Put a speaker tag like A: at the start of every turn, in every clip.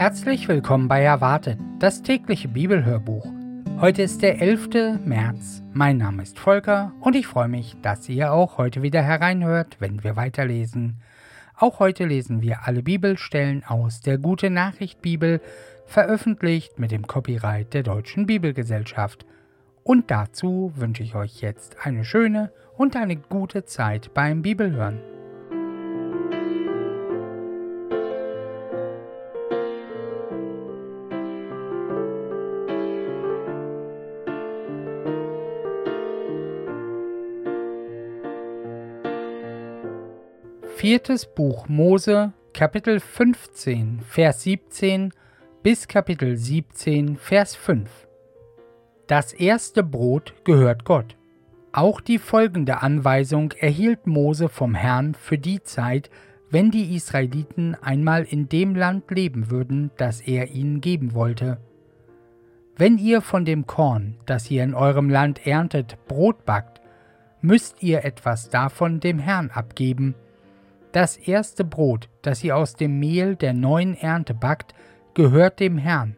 A: Herzlich willkommen bei Erwartet, das tägliche Bibelhörbuch. Heute ist der 11. März. Mein Name ist Volker und ich freue mich, dass ihr auch heute wieder hereinhört, wenn wir weiterlesen. Auch heute lesen wir alle Bibelstellen aus der Gute Nachricht Bibel, veröffentlicht mit dem Copyright der Deutschen Bibelgesellschaft. Und dazu wünsche ich euch jetzt eine schöne und eine gute Zeit beim Bibelhören. Viertes Buch Mose, Kapitel 15, Vers 17 bis Kapitel 17, Vers 5. Das erste Brot gehört Gott. Auch die folgende Anweisung erhielt Mose vom Herrn für die Zeit, wenn die Israeliten einmal in dem Land leben würden, das er ihnen geben wollte. Wenn ihr von dem Korn, das ihr in eurem Land erntet, Brot backt, müsst ihr etwas davon dem Herrn abgeben, das erste Brot, das ihr aus dem Mehl der neuen Ernte backt, gehört dem Herrn,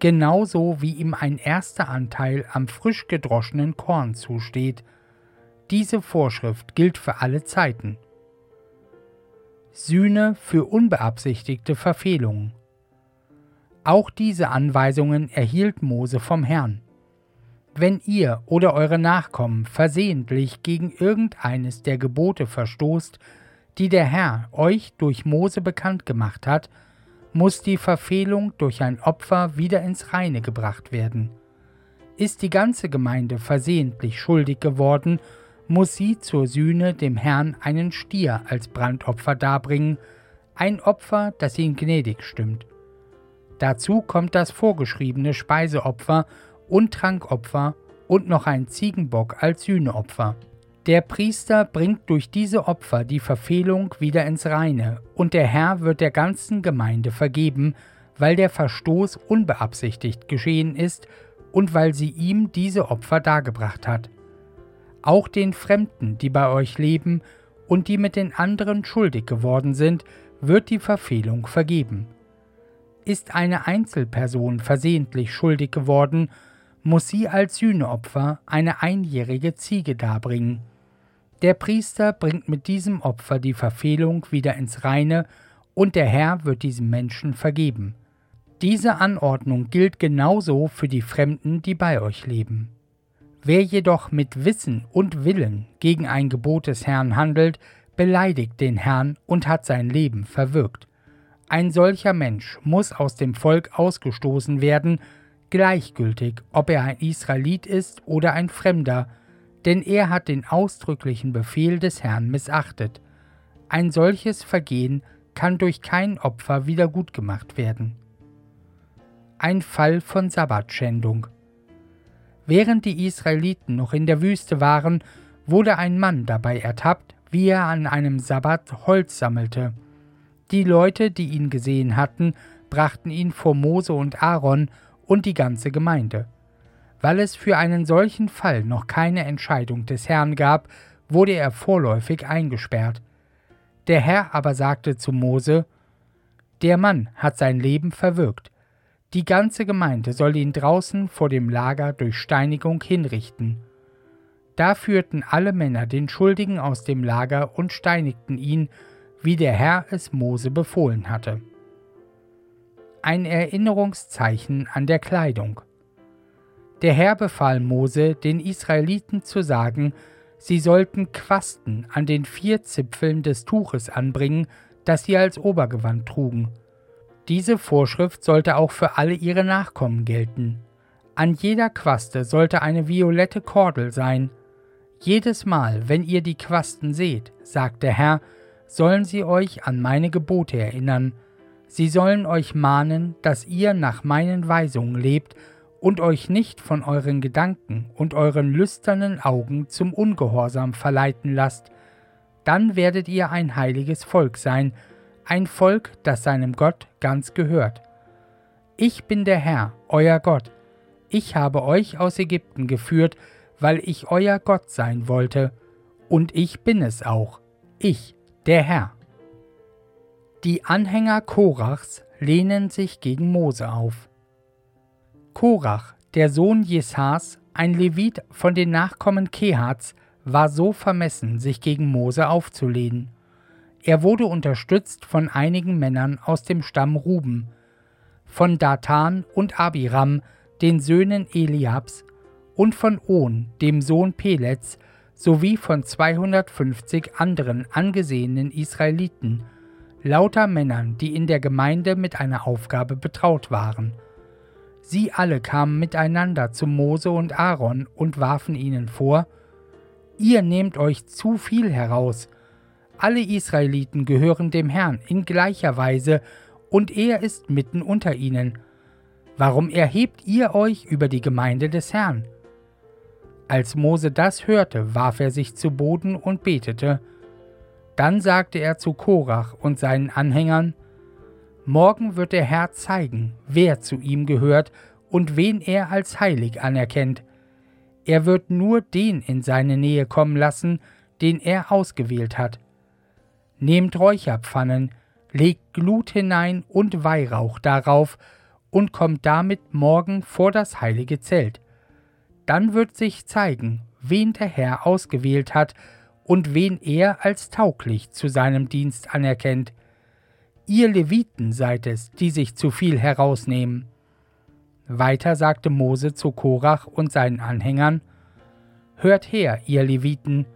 A: genauso wie ihm ein erster Anteil am frisch gedroschenen Korn zusteht. Diese Vorschrift gilt für alle Zeiten. Sühne für unbeabsichtigte Verfehlungen. Auch diese Anweisungen erhielt Mose vom Herrn. Wenn ihr oder eure Nachkommen versehentlich gegen irgendeines der Gebote verstoßt, die der Herr euch durch Mose bekannt gemacht hat, muss die Verfehlung durch ein Opfer wieder ins Reine gebracht werden. Ist die ganze Gemeinde versehentlich schuldig geworden, muss sie zur Sühne dem Herrn einen Stier als Brandopfer darbringen, ein Opfer, das ihn gnädig stimmt. Dazu kommt das vorgeschriebene Speiseopfer und Trankopfer und noch ein Ziegenbock als Sühneopfer. Der Priester bringt durch diese Opfer die Verfehlung wieder ins Reine, und der Herr wird der ganzen Gemeinde vergeben, weil der Verstoß unbeabsichtigt geschehen ist und weil sie ihm diese Opfer dargebracht hat. Auch den Fremden, die bei euch leben und die mit den anderen schuldig geworden sind, wird die Verfehlung vergeben. Ist eine Einzelperson versehentlich schuldig geworden, muss sie als Sühneopfer eine einjährige Ziege darbringen. Der Priester bringt mit diesem Opfer die Verfehlung wieder ins Reine, und der Herr wird diesem Menschen vergeben. Diese Anordnung gilt genauso für die Fremden, die bei euch leben. Wer jedoch mit Wissen und Willen gegen ein Gebot des Herrn handelt, beleidigt den Herrn und hat sein Leben verwirkt. Ein solcher Mensch muss aus dem Volk ausgestoßen werden, gleichgültig, ob er ein Israelit ist oder ein Fremder, denn er hat den ausdrücklichen Befehl des Herrn missachtet. Ein solches Vergehen kann durch kein Opfer wiedergutgemacht werden. Ein Fall von Sabbatschändung. Während die Israeliten noch in der Wüste waren, wurde ein Mann dabei ertappt, wie er an einem Sabbat Holz sammelte. Die Leute, die ihn gesehen hatten, brachten ihn vor Mose und Aaron und die ganze Gemeinde. Weil es für einen solchen Fall noch keine Entscheidung des Herrn gab, wurde er vorläufig eingesperrt. Der Herr aber sagte zu Mose, Der Mann hat sein Leben verwirkt. Die ganze Gemeinde soll ihn draußen vor dem Lager durch Steinigung hinrichten. Da führten alle Männer den Schuldigen aus dem Lager und steinigten ihn, wie der Herr es Mose befohlen hatte. Ein Erinnerungszeichen an der Kleidung. Der Herr befahl Mose, den Israeliten zu sagen, sie sollten Quasten an den vier Zipfeln des Tuches anbringen, das sie als Obergewand trugen. Diese Vorschrift sollte auch für alle ihre Nachkommen gelten. An jeder Quaste sollte eine violette Kordel sein. Jedes Mal, wenn ihr die Quasten seht, sagt der Herr, sollen sie euch an meine Gebote erinnern. Sie sollen euch mahnen, dass ihr nach meinen Weisungen lebt und euch nicht von euren Gedanken und euren lüsternen Augen zum Ungehorsam verleiten lasst, dann werdet ihr ein heiliges Volk sein, ein Volk, das seinem Gott ganz gehört. Ich bin der Herr, euer Gott. Ich habe euch aus Ägypten geführt, weil ich euer Gott sein wollte, und ich bin es auch, ich, der Herr. Die Anhänger Korachs lehnen sich gegen Mose auf. Korach, der Sohn Jesas, ein Levit von den Nachkommen Kehats, war so vermessen, sich gegen Mose aufzulehnen. Er wurde unterstützt von einigen Männern aus dem Stamm Ruben, von Datan und Abiram, den Söhnen Eliabs, und von On, dem Sohn Pelets, sowie von 250 anderen angesehenen Israeliten, lauter Männern, die in der Gemeinde mit einer Aufgabe betraut waren. Sie alle kamen miteinander zu Mose und Aaron und warfen ihnen vor, Ihr nehmt euch zu viel heraus. Alle Israeliten gehören dem Herrn in gleicher Weise, und er ist mitten unter ihnen. Warum erhebt ihr euch über die Gemeinde des Herrn? Als Mose das hörte, warf er sich zu Boden und betete. Dann sagte er zu Korach und seinen Anhängern, Morgen wird der Herr zeigen, wer zu ihm gehört und wen er als heilig anerkennt. Er wird nur den in seine Nähe kommen lassen, den er ausgewählt hat. Nehmt Räucherpfannen, legt Glut hinein und Weihrauch darauf und kommt damit morgen vor das heilige Zelt. Dann wird sich zeigen, wen der Herr ausgewählt hat und wen er als tauglich zu seinem Dienst anerkennt. Ihr Leviten seid es, die sich zu viel herausnehmen. Weiter sagte Mose zu Korach und seinen Anhängern: Hört her, ihr Leviten,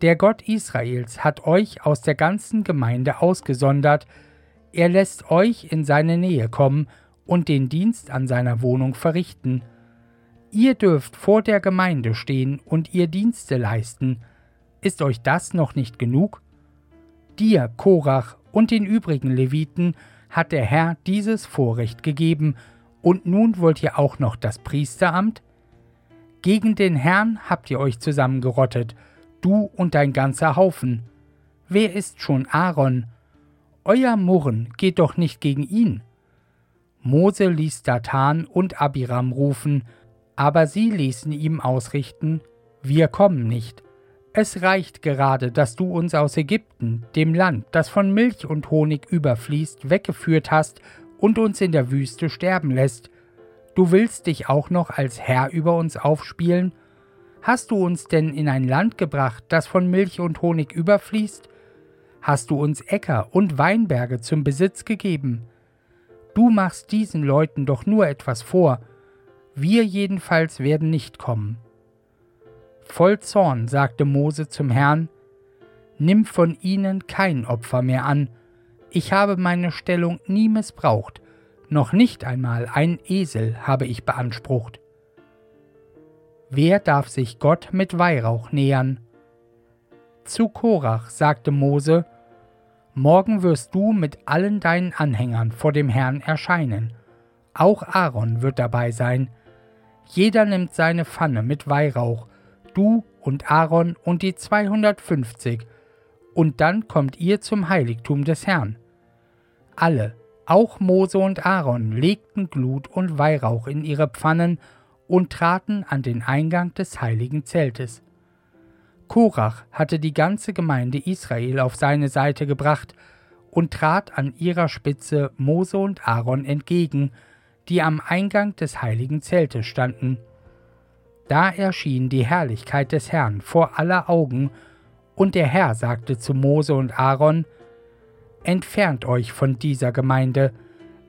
A: der Gott Israels hat euch aus der ganzen Gemeinde ausgesondert, er lässt euch in seine Nähe kommen und den Dienst an seiner Wohnung verrichten. Ihr dürft vor der Gemeinde stehen und ihr Dienste leisten. Ist euch das noch nicht genug? Dir, Korach, und den übrigen Leviten hat der Herr dieses Vorrecht gegeben, und nun wollt ihr auch noch das Priesteramt? Gegen den Herrn habt ihr euch zusammengerottet, du und dein ganzer Haufen. Wer ist schon Aaron? Euer Murren geht doch nicht gegen ihn. Mose ließ Datan und Abiram rufen, aber sie ließen ihm ausrichten, wir kommen nicht. Es reicht gerade, dass du uns aus Ägypten, dem Land, das von Milch und Honig überfließt, weggeführt hast und uns in der Wüste sterben lässt. Du willst dich auch noch als Herr über uns aufspielen? Hast du uns denn in ein Land gebracht, das von Milch und Honig überfließt? Hast du uns Äcker und Weinberge zum Besitz gegeben? Du machst diesen Leuten doch nur etwas vor, wir jedenfalls werden nicht kommen. Voll Zorn sagte Mose zum Herrn, Nimm von ihnen kein Opfer mehr an, ich habe meine Stellung nie missbraucht, noch nicht einmal ein Esel habe ich beansprucht. Wer darf sich Gott mit Weihrauch nähern? Zu Korach sagte Mose, Morgen wirst du mit allen deinen Anhängern vor dem Herrn erscheinen. Auch Aaron wird dabei sein. Jeder nimmt seine Pfanne mit Weihrauch, du und Aaron und die 250, und dann kommt ihr zum Heiligtum des Herrn. Alle, auch Mose und Aaron, legten Glut und Weihrauch in ihre Pfannen und traten an den Eingang des heiligen Zeltes. Korach hatte die ganze Gemeinde Israel auf seine Seite gebracht und trat an ihrer Spitze Mose und Aaron entgegen, die am Eingang des heiligen Zeltes standen. Da erschien die Herrlichkeit des Herrn vor aller Augen, und der Herr sagte zu Mose und Aaron, Entfernt euch von dieser Gemeinde,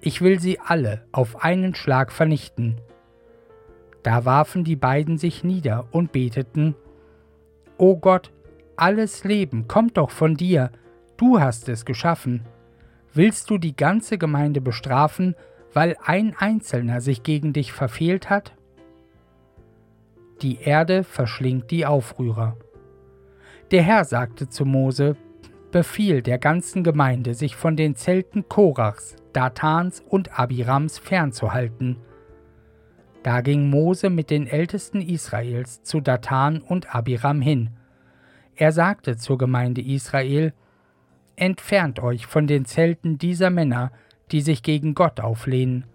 A: ich will sie alle auf einen Schlag vernichten. Da warfen die beiden sich nieder und beteten, O Gott, alles Leben kommt doch von dir, du hast es geschaffen. Willst du die ganze Gemeinde bestrafen, weil ein Einzelner sich gegen dich verfehlt hat? Die Erde verschlingt die Aufrührer. Der Herr sagte zu Mose, Befiehl der ganzen Gemeinde, sich von den Zelten Korachs, Datans und Abirams fernzuhalten. Da ging Mose mit den Ältesten Israels zu Datan und Abiram hin. Er sagte zur Gemeinde Israel, Entfernt euch von den Zelten dieser Männer, die sich gegen Gott auflehnen.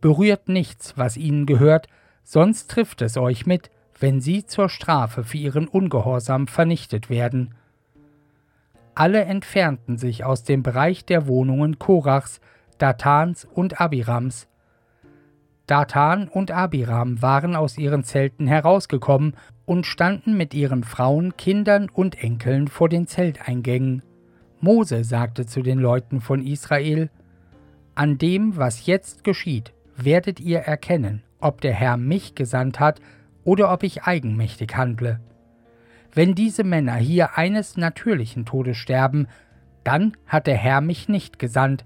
A: Berührt nichts, was ihnen gehört, sonst trifft es euch mit, wenn sie zur Strafe für ihren Ungehorsam vernichtet werden. Alle entfernten sich aus dem Bereich der Wohnungen Korachs, Datans und Abirams. Datan und Abiram waren aus ihren Zelten herausgekommen und standen mit ihren Frauen, Kindern und Enkeln vor den Zelteingängen. Mose sagte zu den Leuten von Israel, An dem, was jetzt geschieht, werdet ihr erkennen, ob der Herr mich gesandt hat oder ob ich eigenmächtig handle. Wenn diese Männer hier eines natürlichen Todes sterben, dann hat der Herr mich nicht gesandt.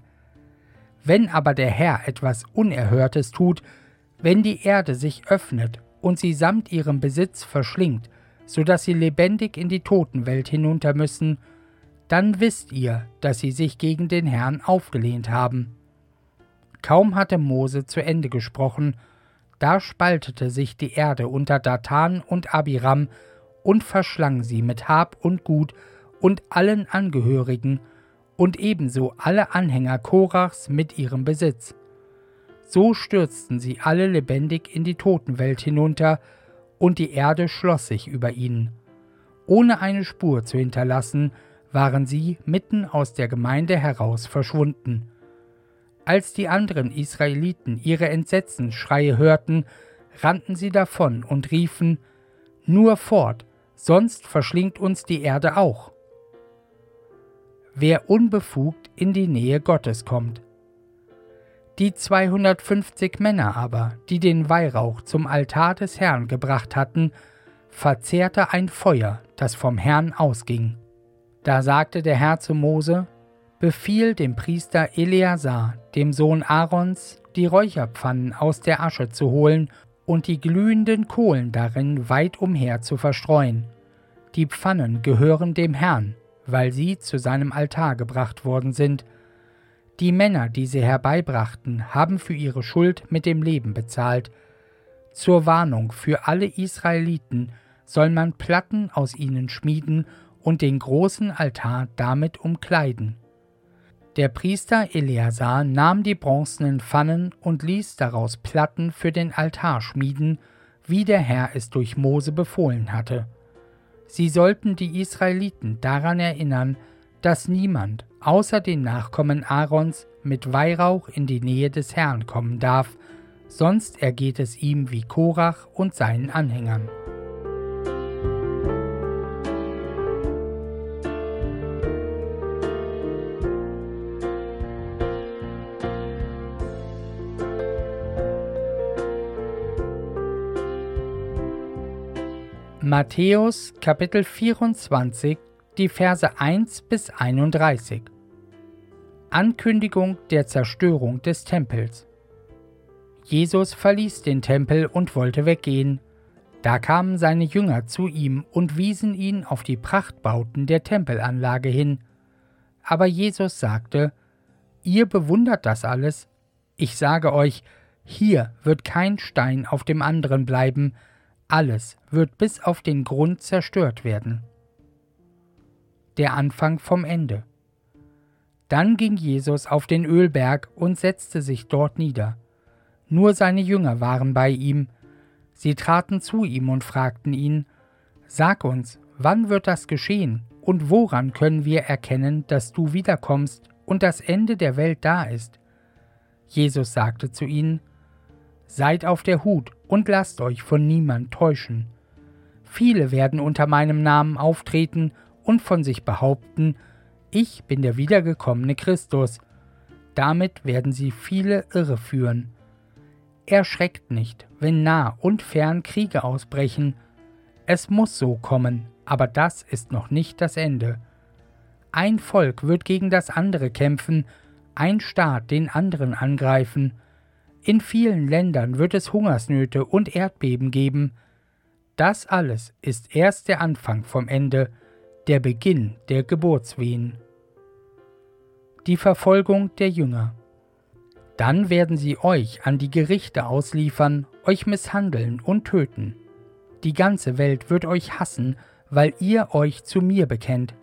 A: Wenn aber der Herr etwas Unerhörtes tut, wenn die Erde sich öffnet und sie samt ihrem Besitz verschlingt, so dass sie lebendig in die Totenwelt hinunter müssen, dann wisst ihr, dass sie sich gegen den Herrn aufgelehnt haben. Kaum hatte Mose zu Ende gesprochen, da spaltete sich die Erde unter Datan und Abiram und verschlang sie mit Hab und Gut und allen Angehörigen und ebenso alle Anhänger Korachs mit ihrem Besitz. So stürzten sie alle lebendig in die Totenwelt hinunter, und die Erde schloss sich über ihnen. Ohne eine Spur zu hinterlassen, waren sie mitten aus der Gemeinde heraus verschwunden. Als die anderen Israeliten ihre Entsetzensschreie hörten, rannten sie davon und riefen Nur fort, sonst verschlingt uns die Erde auch. Wer unbefugt in die Nähe Gottes kommt. Die 250 Männer aber, die den Weihrauch zum Altar des Herrn gebracht hatten, verzehrte ein Feuer, das vom Herrn ausging. Da sagte der Herr zu Mose, Befiehl dem Priester Eleazar, dem Sohn Aarons, die Räucherpfannen aus der Asche zu holen und die glühenden Kohlen darin weit umher zu verstreuen. Die Pfannen gehören dem Herrn, weil sie zu seinem Altar gebracht worden sind, die Männer, die sie herbeibrachten, haben für ihre Schuld mit dem Leben bezahlt. Zur Warnung für alle Israeliten soll man Platten aus ihnen schmieden und den großen Altar damit umkleiden. Der Priester Eleazar nahm die bronzenen Pfannen und ließ daraus Platten für den Altar schmieden, wie der Herr es durch Mose befohlen hatte. Sie sollten die Israeliten daran erinnern, dass niemand außer den Nachkommen Aarons mit Weihrauch in die Nähe des Herrn kommen darf, sonst ergeht es ihm wie Korach und seinen Anhängern. Matthäus Kapitel 24 die Verse 1 bis 31. Ankündigung der Zerstörung des Tempels. Jesus verließ den Tempel und wollte weggehen. Da kamen seine Jünger zu ihm und wiesen ihn auf die Prachtbauten der Tempelanlage hin. Aber Jesus sagte, Ihr bewundert das alles? Ich sage euch, hier wird kein Stein auf dem anderen bleiben, alles wird bis auf den Grund zerstört werden der Anfang vom Ende. Dann ging Jesus auf den Ölberg und setzte sich dort nieder. Nur seine Jünger waren bei ihm. Sie traten zu ihm und fragten ihn, Sag uns, wann wird das geschehen und woran können wir erkennen, dass du wiederkommst und das Ende der Welt da ist? Jesus sagte zu ihnen, Seid auf der Hut und lasst euch von niemand täuschen. Viele werden unter meinem Namen auftreten und von sich behaupten, ich bin der wiedergekommene Christus. Damit werden sie viele irreführen. Erschreckt nicht, wenn nah und fern Kriege ausbrechen. Es muss so kommen, aber das ist noch nicht das Ende. Ein Volk wird gegen das andere kämpfen, ein Staat den anderen angreifen. In vielen Ländern wird es Hungersnöte und Erdbeben geben. Das alles ist erst der Anfang vom Ende, der Beginn der Geburtswehen. Die Verfolgung der Jünger. Dann werden sie euch an die Gerichte ausliefern, euch misshandeln und töten. Die ganze Welt wird euch hassen, weil ihr euch zu mir bekennt.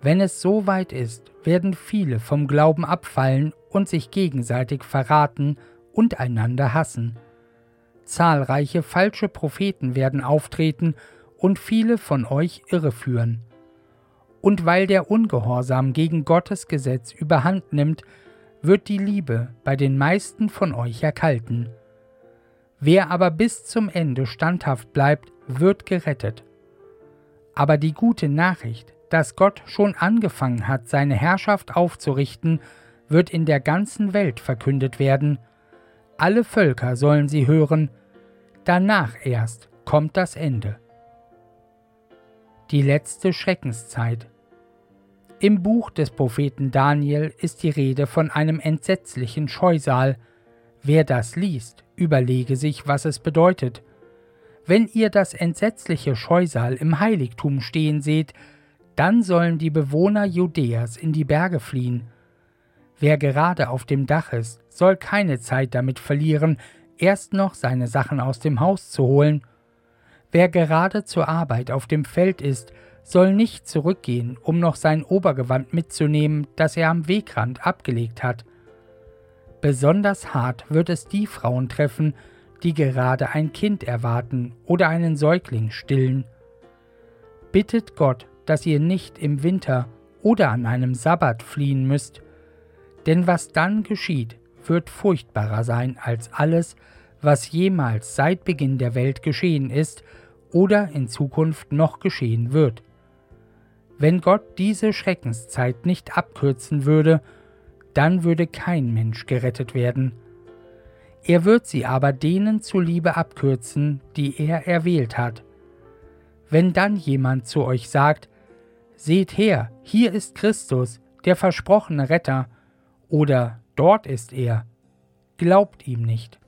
A: Wenn es so weit ist, werden viele vom Glauben abfallen und sich gegenseitig verraten und einander hassen. Zahlreiche falsche Propheten werden auftreten und viele von euch irreführen und weil der Ungehorsam gegen Gottes Gesetz überhand nimmt, wird die Liebe bei den meisten von euch erkalten. Wer aber bis zum Ende standhaft bleibt, wird gerettet. Aber die gute Nachricht, dass Gott schon angefangen hat, seine Herrschaft aufzurichten, wird in der ganzen Welt verkündet werden. Alle Völker sollen sie hören, danach erst kommt das Ende. Die letzte Schreckenszeit. Im Buch des Propheten Daniel ist die Rede von einem entsetzlichen Scheusal. Wer das liest, überlege sich, was es bedeutet. Wenn ihr das entsetzliche Scheusal im Heiligtum stehen seht, dann sollen die Bewohner Judäas in die Berge fliehen. Wer gerade auf dem Dach ist, soll keine Zeit damit verlieren, erst noch seine Sachen aus dem Haus zu holen. Wer gerade zur Arbeit auf dem Feld ist, soll nicht zurückgehen, um noch sein Obergewand mitzunehmen, das er am Wegrand abgelegt hat. Besonders hart wird es die Frauen treffen, die gerade ein Kind erwarten oder einen Säugling stillen. Bittet Gott, dass ihr nicht im Winter oder an einem Sabbat fliehen müsst, denn was dann geschieht, wird furchtbarer sein als alles, was jemals seit Beginn der Welt geschehen ist oder in Zukunft noch geschehen wird. Wenn Gott diese Schreckenszeit nicht abkürzen würde, dann würde kein Mensch gerettet werden. Er wird sie aber denen zuliebe abkürzen, die er erwählt hat. Wenn dann jemand zu euch sagt, Seht her, hier ist Christus, der versprochene Retter, oder dort ist er, glaubt ihm nicht.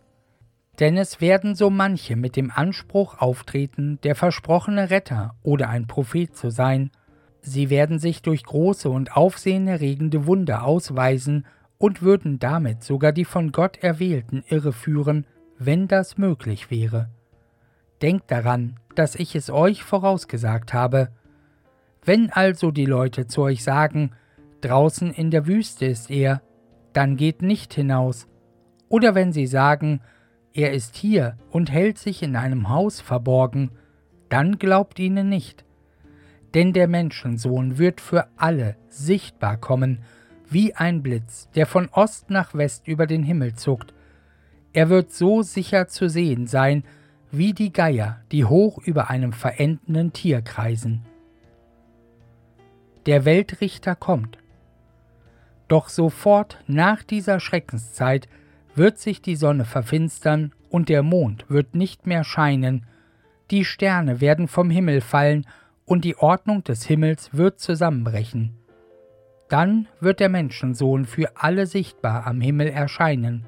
A: Denn es werden so manche mit dem Anspruch auftreten, der versprochene Retter oder ein Prophet zu sein, sie werden sich durch große und aufsehenerregende Wunder ausweisen und würden damit sogar die von Gott Erwählten irreführen, wenn das möglich wäre. Denkt daran, dass ich es euch vorausgesagt habe, wenn also die Leute zu euch sagen, draußen in der Wüste ist er, dann geht nicht hinaus. Oder wenn sie sagen, er ist hier und hält sich in einem Haus verborgen, dann glaubt ihnen nicht. Denn der Menschensohn wird für alle sichtbar kommen, wie ein Blitz, der von Ost nach West über den Himmel zuckt. Er wird so sicher zu sehen sein, wie die Geier, die hoch über einem verendenden Tier kreisen der Weltrichter kommt. Doch sofort nach dieser Schreckenszeit wird sich die Sonne verfinstern und der Mond wird nicht mehr scheinen, die Sterne werden vom Himmel fallen und die Ordnung des Himmels wird zusammenbrechen. Dann wird der Menschensohn für alle sichtbar am Himmel erscheinen.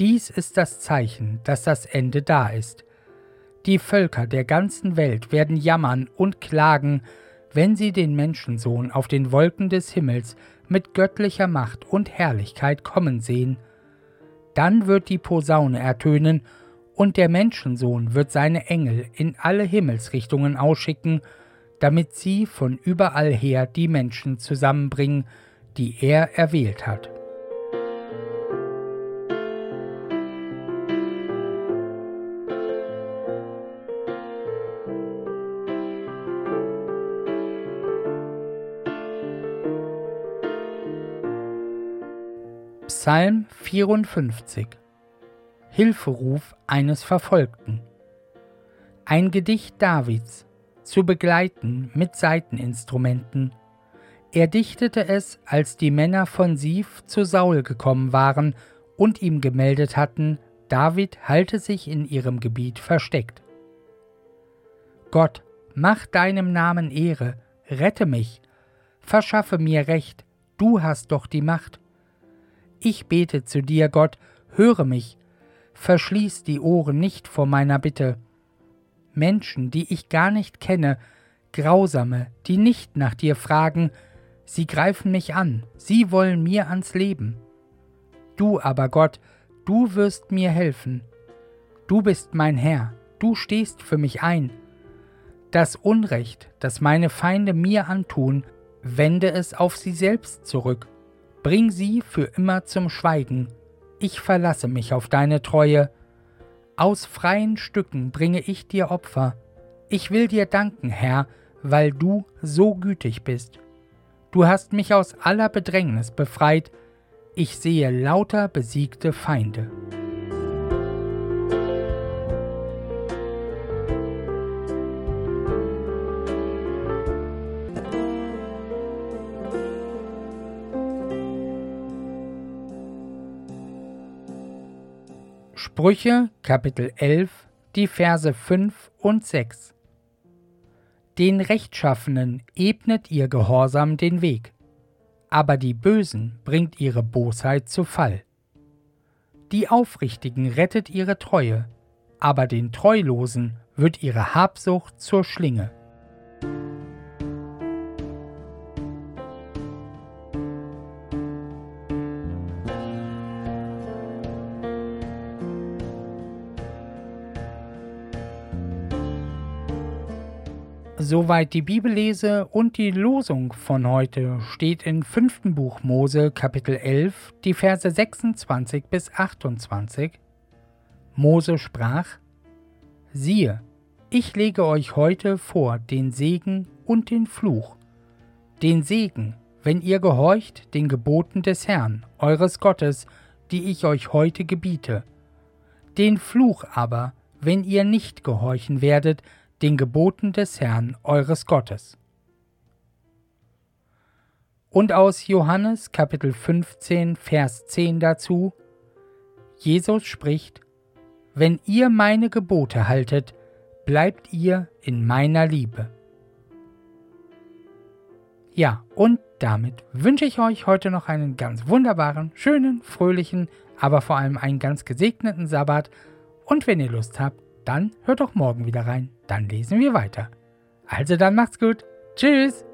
A: Dies ist das Zeichen, dass das Ende da ist. Die Völker der ganzen Welt werden jammern und klagen, wenn sie den Menschensohn auf den Wolken des Himmels mit göttlicher Macht und Herrlichkeit kommen sehen. Dann wird die Posaune ertönen, und der Menschensohn wird seine Engel in alle Himmelsrichtungen ausschicken, damit sie von überall her die Menschen zusammenbringen, die er erwählt hat. Psalm 54 Hilferuf eines Verfolgten Ein Gedicht Davids zu begleiten mit Saiteninstrumenten. Er dichtete es, als die Männer von Sif zu Saul gekommen waren und ihm gemeldet hatten, David halte sich in ihrem Gebiet versteckt. Gott, mach deinem Namen Ehre, rette mich, verschaffe mir Recht, du hast doch die Macht ich bete zu dir, Gott, höre mich, verschließ die Ohren nicht vor meiner Bitte. Menschen, die ich gar nicht kenne, Grausame, die nicht nach dir fragen, sie greifen mich an, sie wollen mir ans Leben. Du aber, Gott, du wirst mir helfen. Du bist mein Herr, du stehst für mich ein. Das Unrecht, das meine Feinde mir antun, wende es auf sie selbst zurück. Bring sie für immer zum Schweigen. Ich verlasse mich auf deine Treue. Aus freien Stücken bringe ich dir Opfer. Ich will dir danken, Herr, weil du so gütig bist. Du hast mich aus aller Bedrängnis befreit. ich sehe lauter besiegte Feinde. Sprüche Kapitel 11, die Verse 5 und 6 Den Rechtschaffenen ebnet ihr Gehorsam den Weg, aber die Bösen bringt ihre Bosheit zu Fall. Die Aufrichtigen rettet ihre Treue, aber den Treulosen wird ihre Habsucht zur Schlinge. Soweit die Bibellese und die Losung von heute steht in 5. Buch Mose Kapitel 11, die Verse 26 bis 28. Mose sprach: Siehe, ich lege euch heute vor den Segen und den Fluch. Den Segen, wenn ihr gehorcht den Geboten des Herrn, eures Gottes, die ich euch heute gebiete. Den Fluch aber, wenn ihr nicht gehorchen werdet, den Geboten des Herrn eures Gottes. Und aus Johannes Kapitel 15, Vers 10 dazu, Jesus spricht, Wenn ihr meine Gebote haltet, bleibt ihr in meiner Liebe. Ja, und damit wünsche ich euch heute noch einen ganz wunderbaren, schönen, fröhlichen, aber vor allem einen ganz gesegneten Sabbat. Und wenn ihr Lust habt, dann hört doch morgen wieder rein, dann lesen wir weiter. Also dann macht's gut. Tschüss.